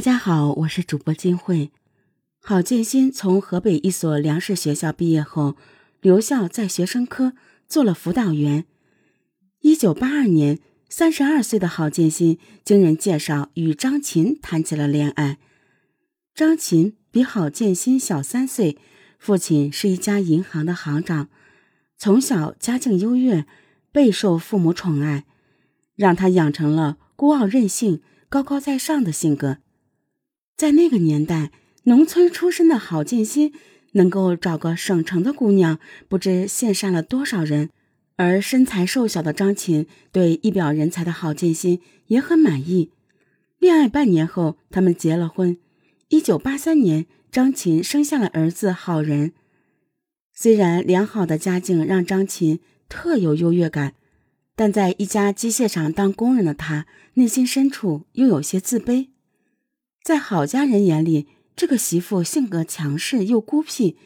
大家好，我是主播金慧。郝建新从河北一所粮食学校毕业后，留校在学生科做了辅导员。一九八二年，三十二岁的郝建新经人介绍与张琴谈起了恋爱。张琴比郝建新小三岁，父亲是一家银行的行长，从小家境优越，备受父母宠爱，让他养成了孤傲任性、高高在上的性格。在那个年代，农村出身的郝建新能够找个省城的姑娘，不知羡煞了多少人。而身材瘦小的张琴对一表人才的郝建新也很满意。恋爱半年后，他们结了婚。一九八三年，张琴生下了儿子郝仁。虽然良好的家境让张琴特有优越感，但在一家机械厂当工人的他，内心深处又有些自卑。在郝家人眼里，这个媳妇性格强势又孤僻，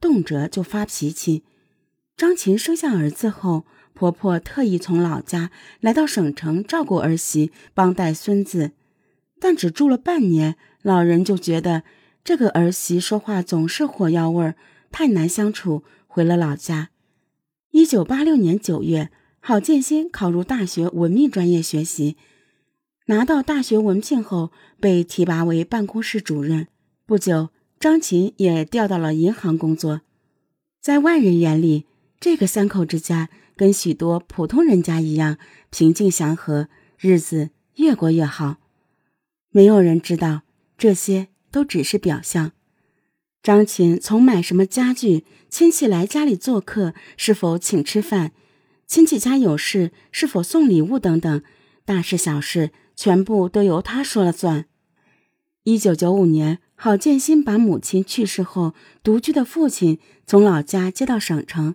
动辄就发脾气。张琴生下儿子后，婆婆特意从老家来到省城照顾儿媳，帮带孙子，但只住了半年，老人就觉得这个儿媳说话总是火药味儿，太难相处，回了老家。一九八六年九月，郝建新考入大学文秘专业学习。拿到大学文凭后，被提拔为办公室主任。不久，张琴也调到了银行工作。在外人眼里，这个三口之家跟许多普通人家一样平静祥和，日子越过越好。没有人知道，这些都只是表象。张琴从买什么家具、亲戚来家里做客是否请吃饭、亲戚家有事是否送礼物等等，大事小事。全部都由他说了算。一九九五年，郝建新把母亲去世后独居的父亲从老家接到省城，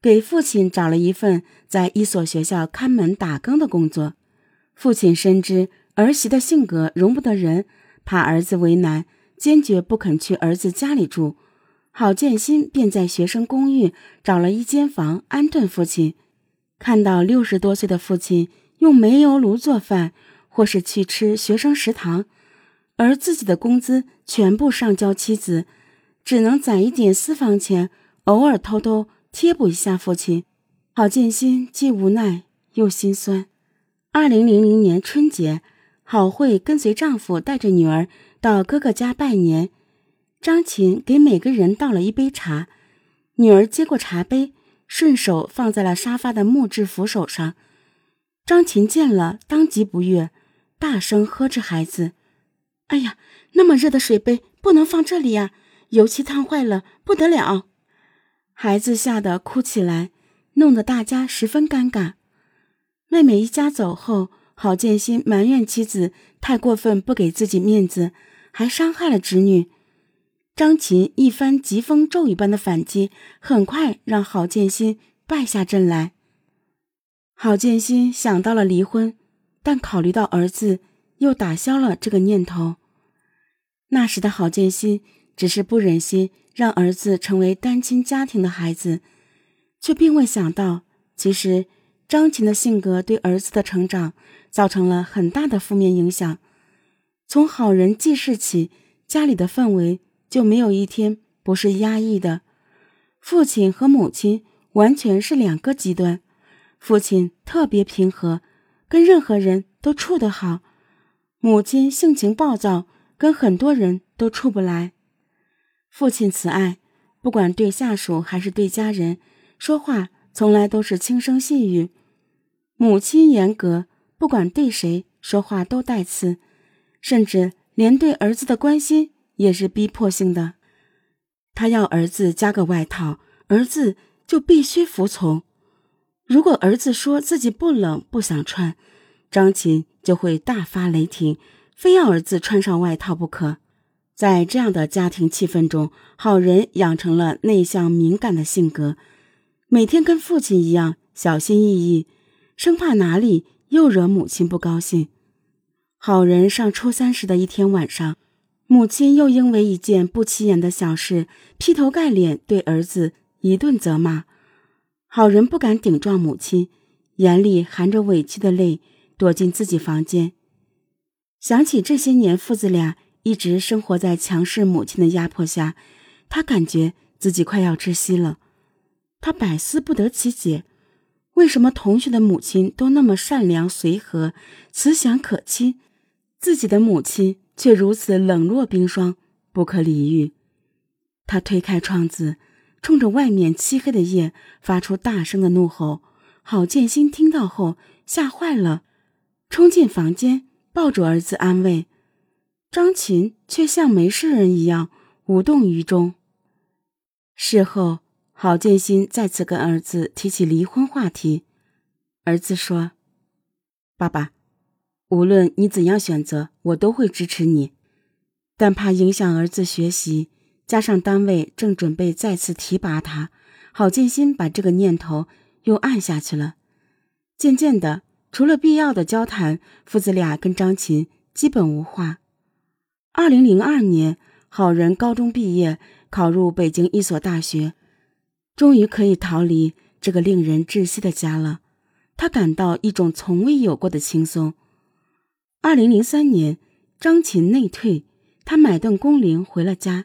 给父亲找了一份在一所学校看门打更的工作。父亲深知儿媳的性格容不得人，怕儿子为难，坚决不肯去儿子家里住。郝建新便在学生公寓找了一间房安顿父亲。看到六十多岁的父亲用煤油炉做饭。或是去吃学生食堂，而自己的工资全部上交妻子，只能攒一点私房钱，偶尔偷偷贴补一下父亲。郝建新既无奈又心酸。二零零零年春节，郝慧跟随丈夫带着女儿到哥哥家拜年，张琴给每个人倒了一杯茶，女儿接过茶杯，顺手放在了沙发的木质扶手上。张琴见了，当即不悦。大声呵斥孩子：“哎呀，那么热的水杯不能放这里呀，油漆烫坏了不得了！”孩子吓得哭起来，弄得大家十分尴尬。妹妹一家走后，郝建新埋怨妻子太过分，不给自己面子，还伤害了侄女。张琴一番疾风骤雨般的反击，很快让郝建新败下阵来。郝建新想到了离婚。但考虑到儿子，又打消了这个念头。那时的郝建新只是不忍心让儿子成为单亲家庭的孩子，却并未想到，其实张琴的性格对儿子的成长造成了很大的负面影响。从好人记事起，家里的氛围就没有一天不是压抑的。父亲和母亲完全是两个极端，父亲特别平和。跟任何人都处得好，母亲性情暴躁，跟很多人都处不来。父亲慈爱，不管对下属还是对家人，说话从来都是轻声细语。母亲严格，不管对谁说话都带刺，甚至连对儿子的关心也是逼迫性的。他要儿子加个外套，儿子就必须服从。如果儿子说自己不冷不想穿，张琴就会大发雷霆，非要儿子穿上外套不可。在这样的家庭气氛中，好人养成了内向敏感的性格，每天跟父亲一样小心翼翼，生怕哪里又惹母亲不高兴。好人上初三时的一天晚上，母亲又因为一件不起眼的小事，劈头盖脸对儿子一顿责骂。好人不敢顶撞母亲，眼里含着委屈的泪，躲进自己房间。想起这些年父子俩一直生活在强势母亲的压迫下，他感觉自己快要窒息了。他百思不得其解，为什么同学的母亲都那么善良随和、慈祥可亲，自己的母亲却如此冷若冰霜、不可理喻？他推开窗子，冲着外面漆黑的夜发出大声的怒吼。郝建新听到后吓坏了，冲进房间抱住儿子安慰。张琴却像没事人一样无动于衷。事后。郝建新再次跟儿子提起离婚话题，儿子说：“爸爸，无论你怎样选择，我都会支持你。但怕影响儿子学习，加上单位正准备再次提拔他，郝建新把这个念头又按下去了。渐渐的，除了必要的交谈，父子俩跟张琴基本无话。二零零二年，郝仁高中毕业，考入北京一所大学。”终于可以逃离这个令人窒息的家了，他感到一种从未有过的轻松。二零零三年，张琴内退，他买顿工龄回了家，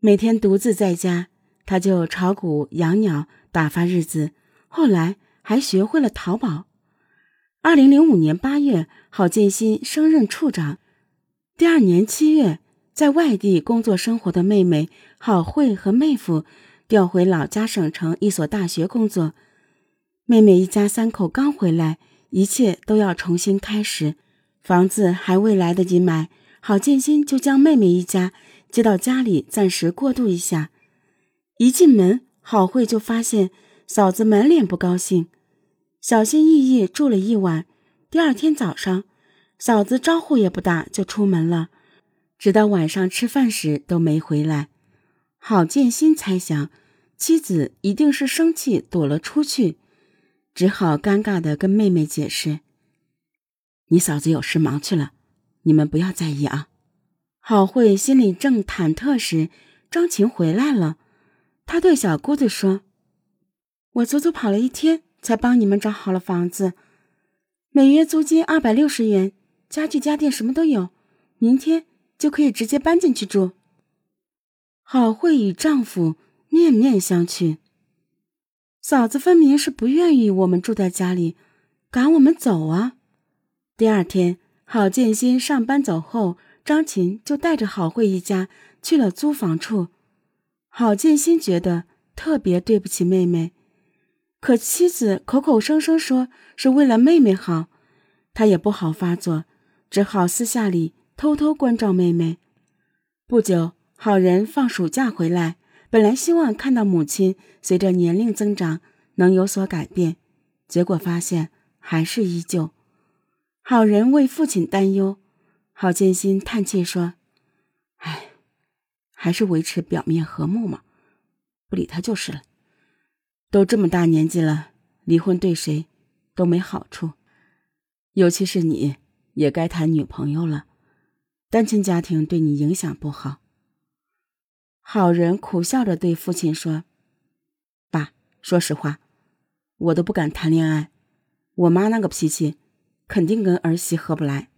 每天独自在家，他就炒股、养鸟，打发日子。后来还学会了淘宝。二零零五年八月，郝建新升任处长。第二年七月，在外地工作生活的妹妹郝慧和妹夫。调回老家省城一所大学工作，妹妹一家三口刚回来，一切都要重新开始，房子还未来得及买，郝建新就将妹妹一家接到家里暂时过渡一下。一进门，郝慧就发现嫂子满脸不高兴，小心翼翼住了一晚。第二天早上，嫂子招呼也不打就出门了，直到晚上吃饭时都没回来。郝建新猜想，妻子一定是生气躲了出去，只好尴尬的跟妹妹解释：“你嫂子有事忙去了，你们不要在意啊。”郝慧心里正忐忑时，张琴回来了。她对小姑子说：“我足足跑了一天，才帮你们找好了房子，每月租金二百六十元，家具家电什么都有，明天就可以直接搬进去住。”郝慧与丈夫面面相觑，嫂子分明是不愿意我们住在家里，赶我们走啊！第二天，郝建新上班走后，张琴就带着郝慧一家去了租房处。郝建新觉得特别对不起妹妹，可妻子口口声声说是为了妹妹好，他也不好发作，只好私下里偷偷关照妹妹。不久。好人放暑假回来，本来希望看到母亲随着年龄增长能有所改变，结果发现还是依旧。好人为父亲担忧，郝建新叹气说：“哎，还是维持表面和睦嘛，不理他就是了。都这么大年纪了，离婚对谁都没好处，尤其是你，也该谈女朋友了。单亲家庭对你影响不好。”好人苦笑着对父亲说：“爸，说实话，我都不敢谈恋爱。我妈那个脾气，肯定跟儿媳合不来。”